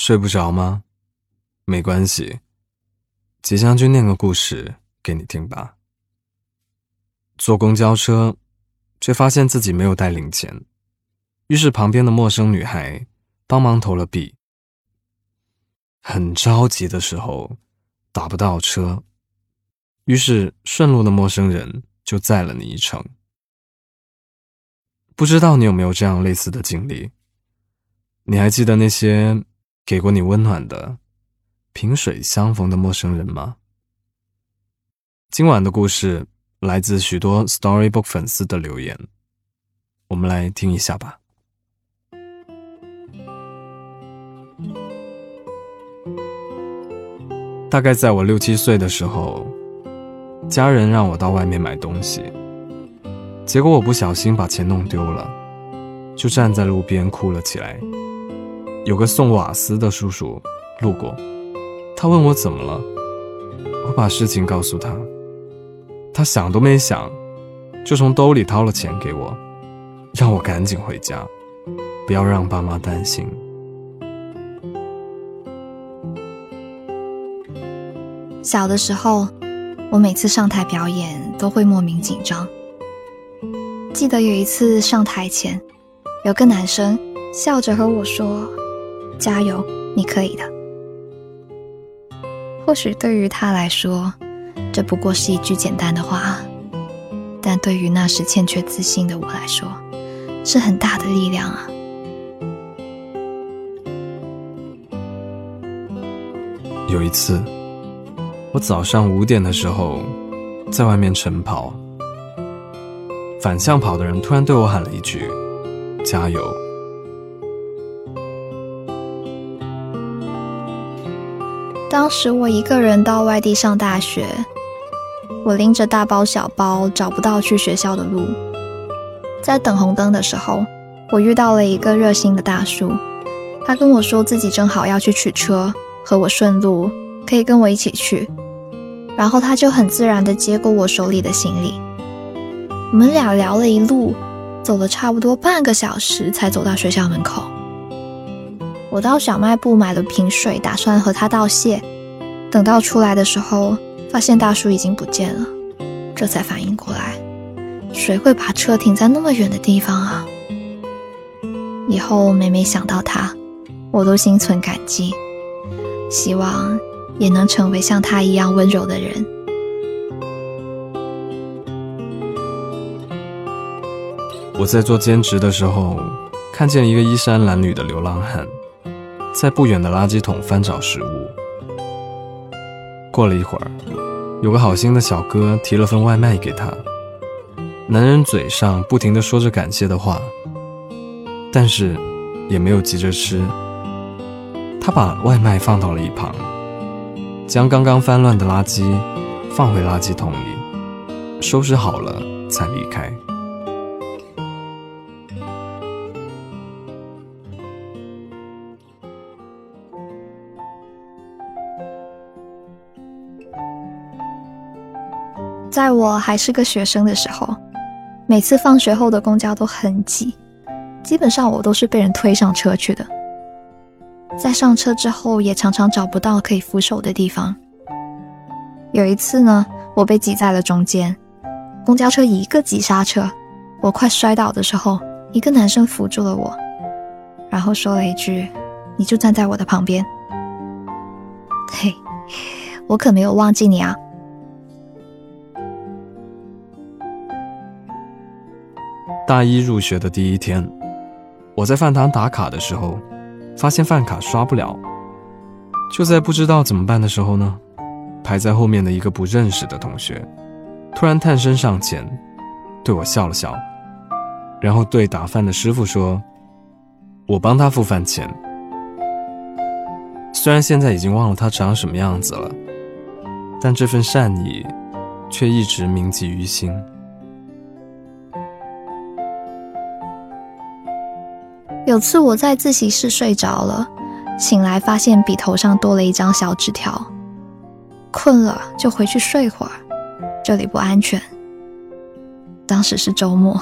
睡不着吗？没关系，吉将就念个故事给你听吧。坐公交车，却发现自己没有带零钱，于是旁边的陌生女孩帮忙投了币。很着急的时候，打不到车，于是顺路的陌生人就载了你一程。不知道你有没有这样类似的经历？你还记得那些给过你温暖的、萍水相逢的陌生人吗？今晚的故事来自许多 Storybook 粉丝的留言，我们来听一下吧。大概在我六七岁的时候，家人让我到外面买东西，结果我不小心把钱弄丢了，就站在路边哭了起来。有个送瓦斯的叔叔路过，他问我怎么了，我把事情告诉他，他想都没想，就从兜里掏了钱给我，让我赶紧回家，不要让爸妈担心。小的时候，我每次上台表演都会莫名紧张。记得有一次上台前，有个男生笑着和我说：“加油，你可以的。”或许对于他来说，这不过是一句简单的话，但对于那时欠缺自信的我来说，是很大的力量啊。有一次。我早上五点的时候，在外面晨跑，反向跑的人突然对我喊了一句：“加油！”当时我一个人到外地上大学，我拎着大包小包，找不到去学校的路。在等红灯的时候，我遇到了一个热心的大叔，他跟我说自己正好要去取车，和我顺路，可以跟我一起去。然后他就很自然地接过我手里的行李，我们俩聊了一路，走了差不多半个小时才走到学校门口。我到小卖部买了瓶水，打算和他道谢。等到出来的时候，发现大叔已经不见了，这才反应过来，谁会把车停在那么远的地方啊？以后每每想到他，我都心存感激，希望。也能成为像他一样温柔的人。我在做兼职的时候，看见一个衣衫褴褛的流浪汉，在不远的垃圾桶翻找食物。过了一会儿，有个好心的小哥提了份外卖给他。男人嘴上不停的说着感谢的话，但是也没有急着吃。他把外卖放到了一旁。将刚刚翻乱的垃圾放回垃圾桶里，收拾好了才离开。在我还是个学生的时候，每次放学后的公交都很挤，基本上我都是被人推上车去的。在上车之后，也常常找不到可以扶手的地方。有一次呢，我被挤在了中间，公交车一个急刹车，我快摔倒的时候，一个男生扶住了我，然后说了一句：“你就站在我的旁边。”嘿，我可没有忘记你啊！大一入学的第一天，我在饭堂打卡的时候。发现饭卡刷不了，就在不知道怎么办的时候呢，排在后面的一个不认识的同学，突然探身上前，对我笑了笑，然后对打饭的师傅说：“我帮他付饭钱。”虽然现在已经忘了他长什么样子了，但这份善意，却一直铭记于心。有次我在自习室睡着了，醒来发现笔头上多了一张小纸条。困了就回去睡会儿，这里不安全。当时是周末，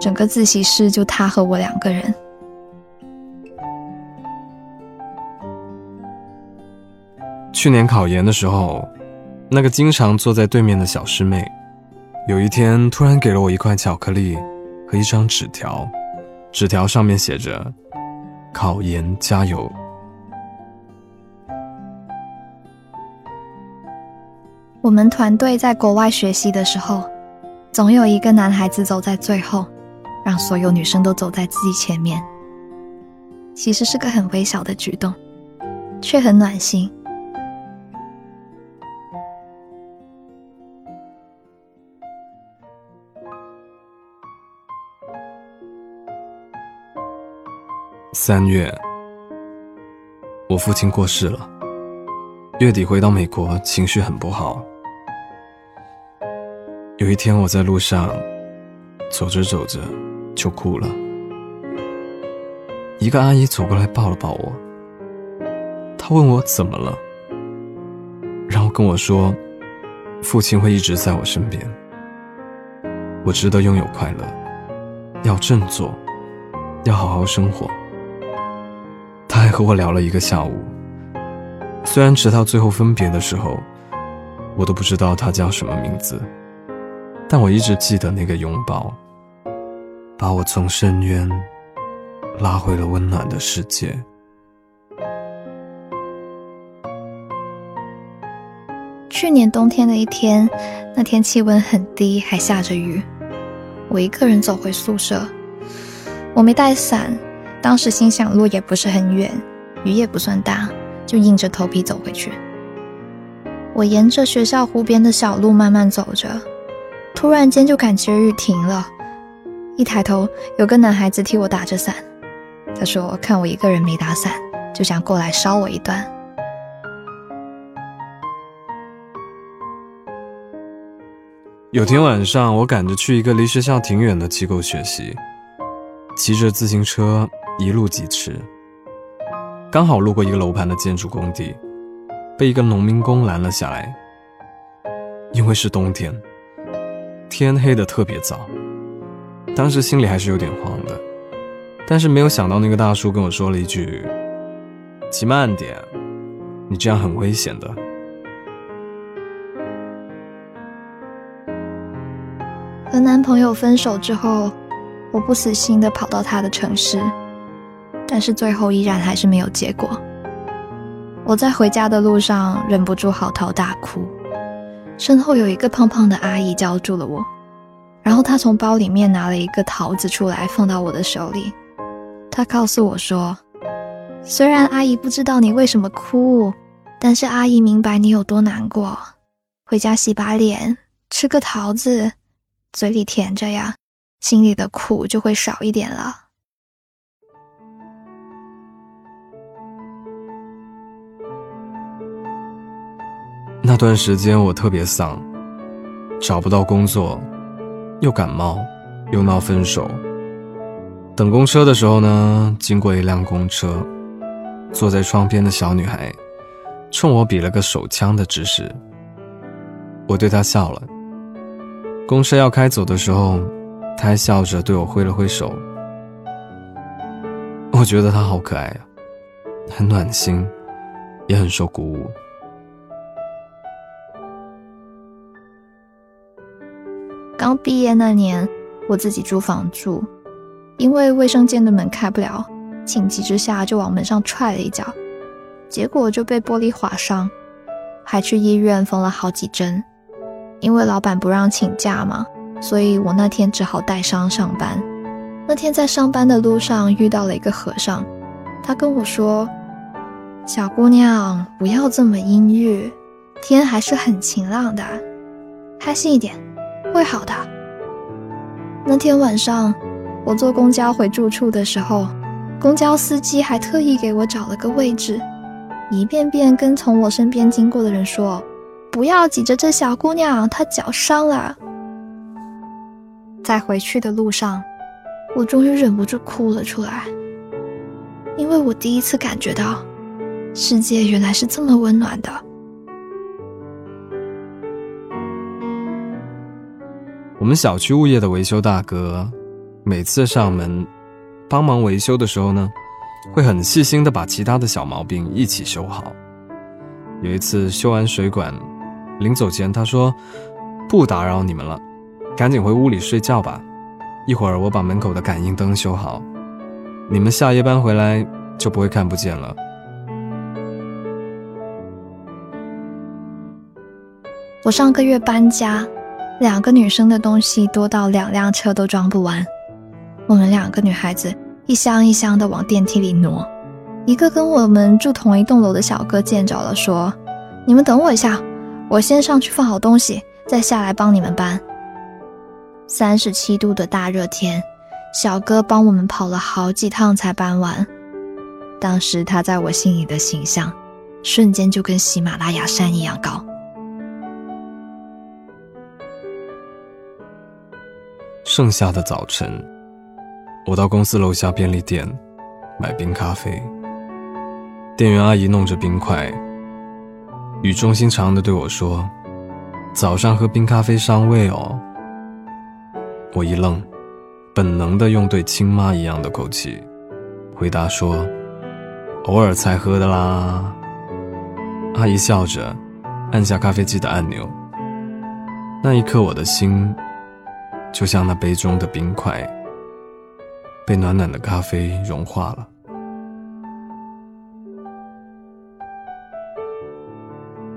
整个自习室就他和我两个人。去年考研的时候，那个经常坐在对面的小师妹，有一天突然给了我一块巧克力和一张纸条，纸条上面写着：“考研加油。”我们团队在国外学习的时候，总有一个男孩子走在最后，让所有女生都走在自己前面。其实是个很微小的举动，却很暖心。三月，我父亲过世了。月底回到美国，情绪很不好。有一天，我在路上走着走着就哭了。一个阿姨走过来抱了抱我，她问我怎么了，然后跟我说，父亲会一直在我身边，我值得拥有快乐，要振作，要好好生活。和我聊了一个下午，虽然直到最后分别的时候，我都不知道他叫什么名字，但我一直记得那个拥抱，把我从深渊。拉回了温暖的世界。去年冬天的一天，那天气温很低，还下着雨。我一个人走回宿舍，我没带伞。当时心想路也不是很远，雨也不算大，就硬着头皮走回去。我沿着学校湖边的小路慢慢走着，突然间就感觉雨停了。一抬头，有个男孩子替我打着伞。他说：“看我一个人没打伞，就想过来捎我一段。”有天晚上，我赶着去一个离学校挺远的机构学习，骑着自行车一路疾驰，刚好路过一个楼盘的建筑工地，被一个农民工拦了下来。因为是冬天，天黑的特别早，当时心里还是有点慌的。但是没有想到，那个大叔跟我说了一句：“骑慢点，你这样很危险的。”和男朋友分手之后，我不死心的跑到他的城市，但是最后依然还是没有结果。我在回家的路上忍不住嚎啕大哭，身后有一个胖胖的阿姨叫住了我，然后她从包里面拿了一个桃子出来，放到我的手里。她告诉我说：“虽然阿姨不知道你为什么哭，但是阿姨明白你有多难过。回家洗把脸，吃个桃子，嘴里甜着呀，心里的苦就会少一点了。”那段时间我特别丧，找不到工作，又感冒，又闹分手。等公车的时候呢，经过一辆公车，坐在窗边的小女孩冲我比了个手枪的姿势，我对她笑了。公车要开走的时候，她还笑着对我挥了挥手。我觉得她好可爱呀，很暖心，也很受鼓舞。刚毕业那年，我自己租房住。因为卫生间的门开不了，情急之下就往门上踹了一脚，结果就被玻璃划伤，还去医院缝了好几针。因为老板不让请假嘛，所以我那天只好带伤上班。那天在上班的路上遇到了一个和尚，他跟我说：“小姑娘，不要这么阴郁，天还是很晴朗的，开心一点，会好的。”那天晚上。我坐公交回住处的时候，公交司机还特意给我找了个位置，一遍遍跟从我身边经过的人说：“不要挤着这小姑娘，她脚伤了。”在回去的路上，我终于忍不住哭了出来，因为我第一次感觉到，世界原来是这么温暖的。我们小区物业的维修大哥。每次上门帮忙维修的时候呢，会很细心的把其他的小毛病一起修好。有一次修完水管，临走前他说：“不打扰你们了，赶紧回屋里睡觉吧。一会儿我把门口的感应灯修好，你们下夜班回来就不会看不见了。”我上个月搬家，两个女生的东西多到两辆车都装不完。我们两个女孩子一箱一箱的往电梯里挪。一个跟我们住同一栋楼的小哥见着了，说：“你们等我一下，我先上去放好东西，再下来帮你们搬。”三十七度的大热天，小哥帮我们跑了好几趟才搬完。当时他在我心里的形象，瞬间就跟喜马拉雅山一样高。盛夏的早晨，我到公司楼下便利店买冰咖啡。店员阿姨弄着冰块，语重心长地对我说：“早上喝冰咖啡伤胃哦。”我一愣，本能地用对亲妈一样的口气回答说：“偶尔才喝的啦。”阿姨笑着按下咖啡机的按钮，那一刻我的心。就像那杯中的冰块，被暖暖的咖啡融化了。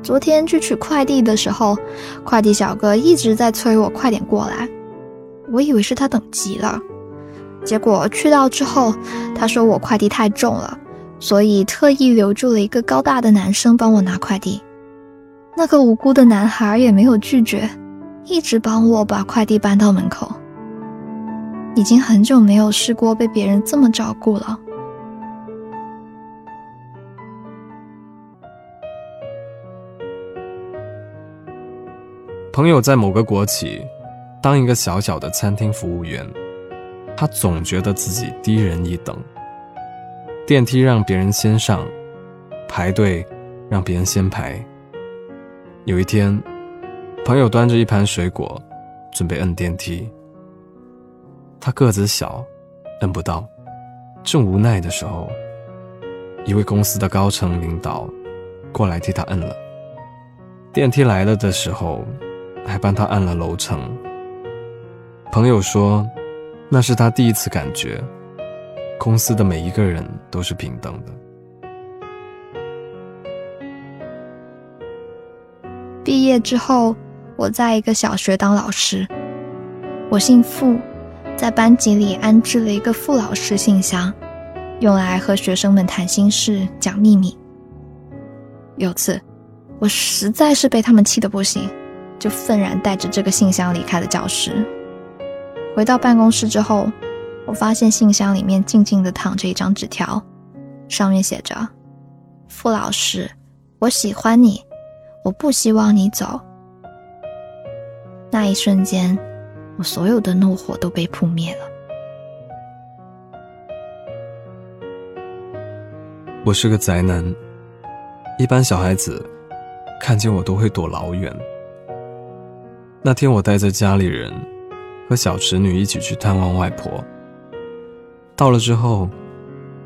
昨天去取快递的时候，快递小哥一直在催我快点过来，我以为是他等急了，结果去到之后，他说我快递太重了，所以特意留住了一个高大的男生帮我拿快递。那个无辜的男孩也没有拒绝。一直帮我把快递搬到门口，已经很久没有试过被别人这么照顾了。朋友在某个国企当一个小小的餐厅服务员，他总觉得自己低人一等，电梯让别人先上，排队让别人先排。有一天。朋友端着一盘水果，准备摁电梯。他个子小，摁不到。正无奈的时候，一位公司的高层领导过来替他摁了。电梯来了的时候，还帮他按了楼层。朋友说，那是他第一次感觉，公司的每一个人都是平等的。毕业之后。我在一个小学当老师，我姓傅，在班级里安置了一个傅老师信箱，用来和学生们谈心事、讲秘密。有次，我实在是被他们气得不行，就愤然带着这个信箱离开了教室。回到办公室之后，我发现信箱里面静静地躺着一张纸条，上面写着：“傅老师，我喜欢你，我不希望你走。”那一瞬间，我所有的怒火都被扑灭了。我是个宅男，一般小孩子看见我都会躲老远。那天我带着家里人和小侄女一起去探望外婆，到了之后，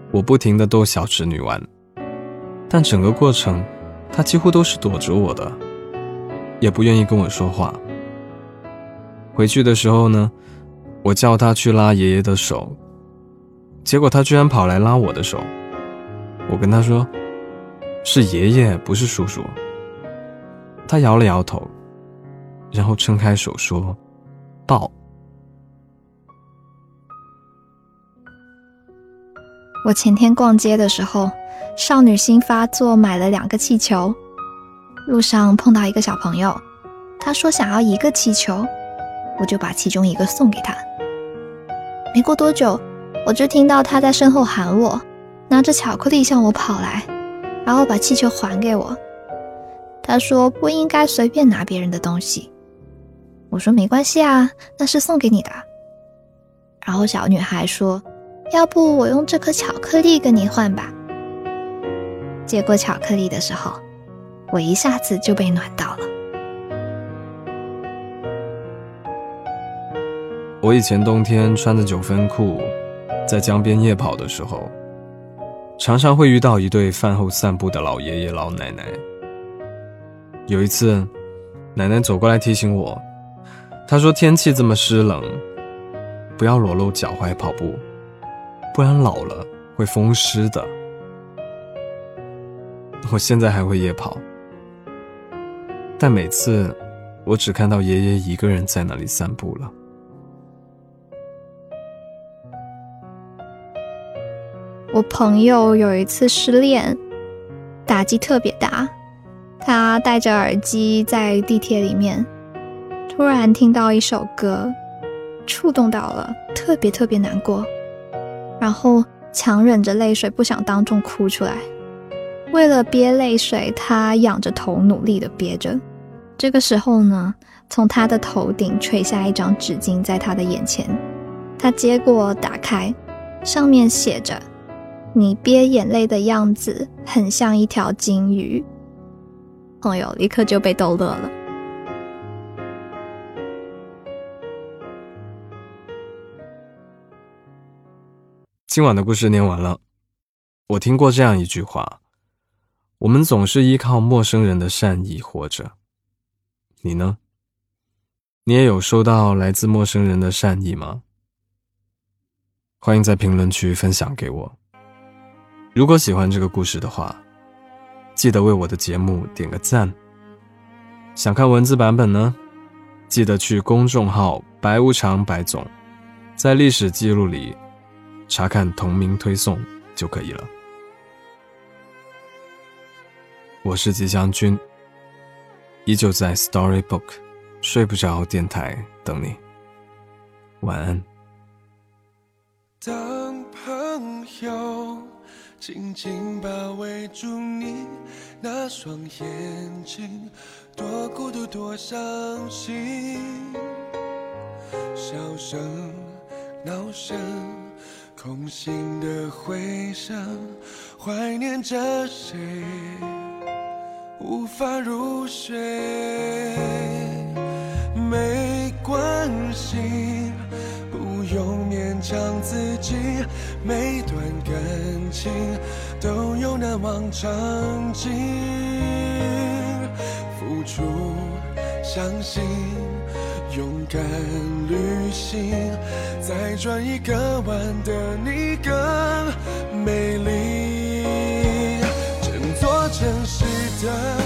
我不停的逗小侄女玩，但整个过程她几乎都是躲着我的，也不愿意跟我说话。回去的时候呢，我叫他去拉爷爷的手，结果他居然跑来拉我的手。我跟他说：“是爷爷，不是叔叔。”他摇了摇头，然后撑开手说：“抱。”我前天逛街的时候，少女心发作，买了两个气球。路上碰到一个小朋友，他说想要一个气球。我就把其中一个送给他。没过多久，我就听到他在身后喊我，拿着巧克力向我跑来，然后把气球还给我。他说不应该随便拿别人的东西。我说没关系啊，那是送给你的。然后小女孩说，要不我用这颗巧克力跟你换吧。接过巧克力的时候，我一下子就被暖到了。我以前冬天穿着九分裤，在江边夜跑的时候，常常会遇到一对饭后散步的老爷爷老奶奶。有一次，奶奶走过来提醒我，她说天气这么湿冷，不要裸露脚踝跑步，不然老了会风湿的。我现在还会夜跑，但每次我只看到爷爷一个人在那里散步了。我朋友有一次失恋，打击特别大。他戴着耳机在地铁里面，突然听到一首歌，触动到了，特别特别难过，然后强忍着泪水不想当众哭出来。为了憋泪水，他仰着头努力的憋着。这个时候呢，从他的头顶垂下一张纸巾，在他的眼前，他接过打开，上面写着：“你憋眼泪的样子很像一条金鱼。”朋友立刻就被逗乐了。今晚的故事念完了，我听过这样一句话。我们总是依靠陌生人的善意活着，你呢？你也有收到来自陌生人的善意吗？欢迎在评论区分享给我。如果喜欢这个故事的话，记得为我的节目点个赞。想看文字版本呢？记得去公众号“白无常白总”，在历史记录里查看同名推送就可以了。我是吉祥君，依旧在 Storybook 睡不着电台等你。晚安。当朋友紧紧包围住你那双眼睛，多孤独多伤心，笑声、闹声、空心的回声，怀念着谁？无法入睡，没关系，强自己。每段感情都有难忘场景，付出、相信、勇敢旅行，再转一个弯的你更美丽。整座城市。的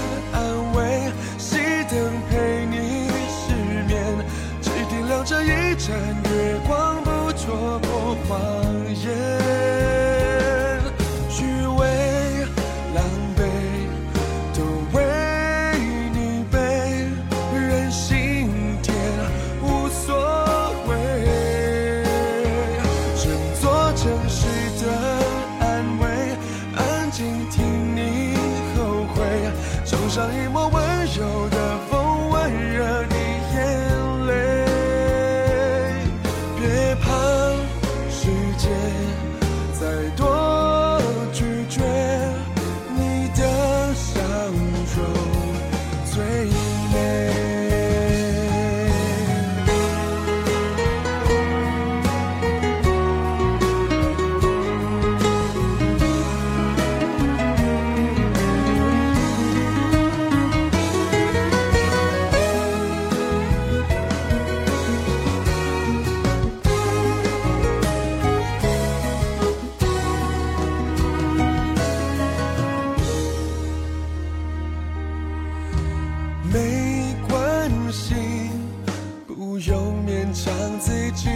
心，不用勉强自己。